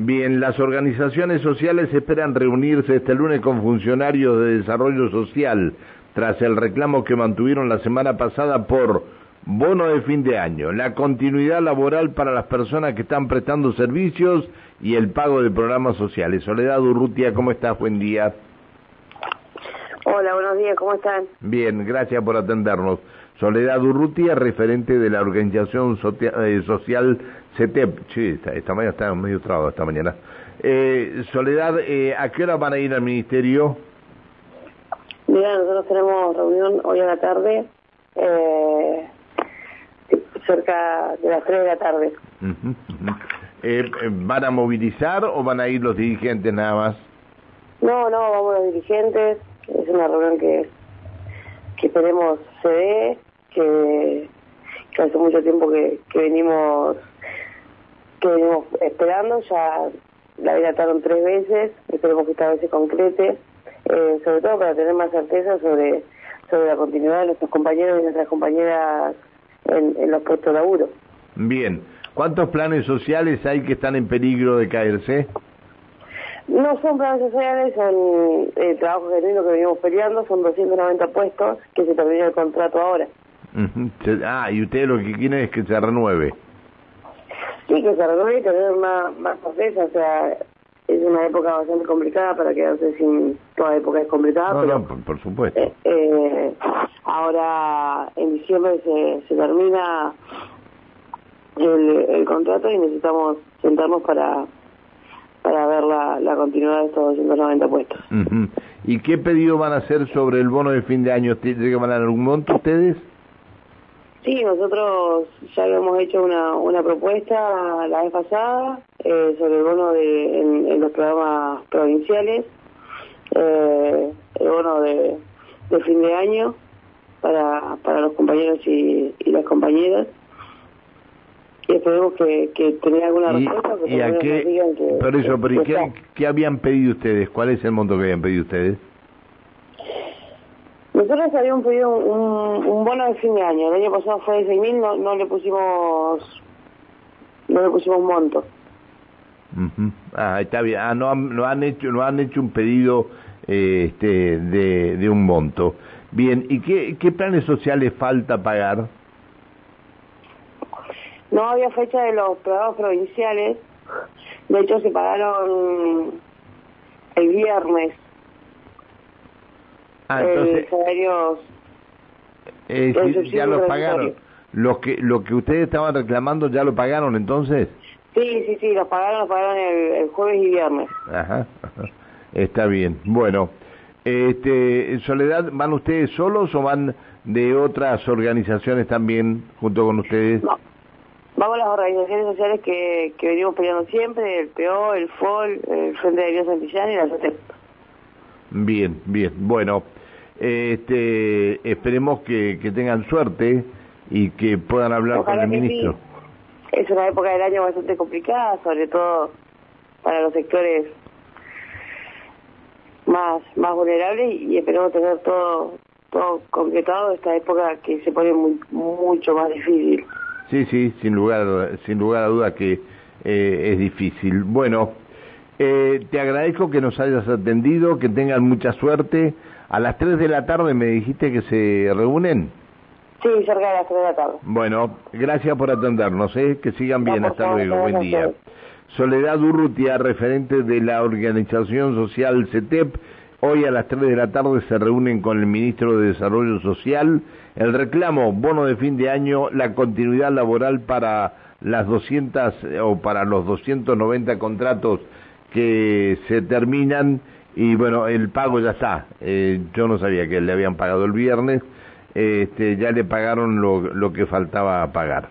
Bien, las organizaciones sociales esperan reunirse este lunes con funcionarios de desarrollo social tras el reclamo que mantuvieron la semana pasada por bono de fin de año, la continuidad laboral para las personas que están prestando servicios y el pago de programas sociales. Soledad Urrutia, ¿cómo estás? Buen día. Hola, buenos días, ¿cómo están? Bien, gracias por atendernos. Soledad Urrutia, referente de la organización eh, social CETEP. Sí, esta, mañana está medio trabado, esta mañana. Eh, Soledad, eh, ¿a qué hora van a ir al ministerio? Mira, nosotros tenemos reunión hoy a la tarde, cerca de las 3 de la tarde. ¿Van a movilizar o van a ir los dirigentes nada más? No, no, vamos los dirigentes. Es una reunión que, que esperemos se dé, que, hace mucho tiempo que, que venimos que venimos esperando, ya la dilataron tres veces, esperemos que esta vez se concrete, eh, sobre todo para tener más certeza sobre, sobre la continuidad de nuestros compañeros y nuestras compañeras en, en los puestos de laburo. Bien, ¿cuántos planes sociales hay que están en peligro de caerse? No son planes sociales, son eh, trabajos genuinos que venimos peleando, son 290 puestos que se termina el contrato ahora. Ah, y ustedes lo que quieren es que se renueve. Sí, que se renueve y tener más, más o sea, es una época bastante complicada para quedarse sin... Toda época es complicada, no, pero... No, por, supuesto. Eh, eh, ahora, en diciembre se, se termina el, el contrato y necesitamos sentarnos para para ver la, la continuidad de estos 290 puestos. ¿Y qué pedido van a hacer sobre el bono de fin de año? ¿Van a dar algún monto ustedes? Sí, nosotros ya habíamos hecho una, una propuesta la vez pasada eh, sobre el bono de, en, los programas provinciales, eh, el bono de, de fin de año para, para los compañeros y, y las compañeras y esperemos que, que tener alguna respuesta. ¿Y a qué? pero eso, pero qué, qué, habían pedido ustedes? ¿Cuál es el monto que habían pedido ustedes? Nosotros habíamos pedido un, un, bono de fin de año. El año pasado fue de 6.000, no, no le pusimos no le pusimos monto. Ah, está bien. Ah, no, no han hecho no han hecho un pedido eh, este de, de un monto. Bien, ¿y qué, qué planes sociales falta pagar? No había fecha de los programas provinciales. De hecho, se pagaron el viernes. Ah, entonces... salarios... Eh, ya los pagaron. Lo que, lo que ustedes estaban reclamando, ¿ya lo pagaron entonces? Sí, sí, sí, los pagaron, los pagaron el, jueves y viernes. Ajá, está bien. Bueno, este, Soledad, ¿van ustedes solos o van de otras organizaciones también junto con ustedes? No, Vamos a las organizaciones sociales que, que venimos peleando siempre, el PO, el FOL, el Frente de Dios Santillán y la SOTEP. Bien, bien. Bueno, este, esperemos que, que tengan suerte y que puedan hablar con el ministro. Es una época del año bastante complicada, sobre todo para los sectores más más vulnerables y esperemos tener todo todo concretado esta época que se pone muy, mucho más difícil. Sí, sí, sin lugar, sin lugar a duda que eh, es difícil. Bueno, eh, te agradezco que nos hayas atendido, que tengan mucha suerte. A las 3 de la tarde me dijiste que se reúnen. Sí, cerca de las 3 de la tarde. Bueno, gracias por atendernos, ¿eh? que sigan bien, hasta luego, buen día. Soledad Urrutia, referente de la organización social CETEP, Hoy a las 3 de la tarde se reúnen con el ministro de Desarrollo Social el reclamo, bono de fin de año, la continuidad laboral para las 200 o para los 290 contratos que se terminan y bueno, el pago ya está. Eh, yo no sabía que le habían pagado el viernes, este, ya le pagaron lo, lo que faltaba pagar.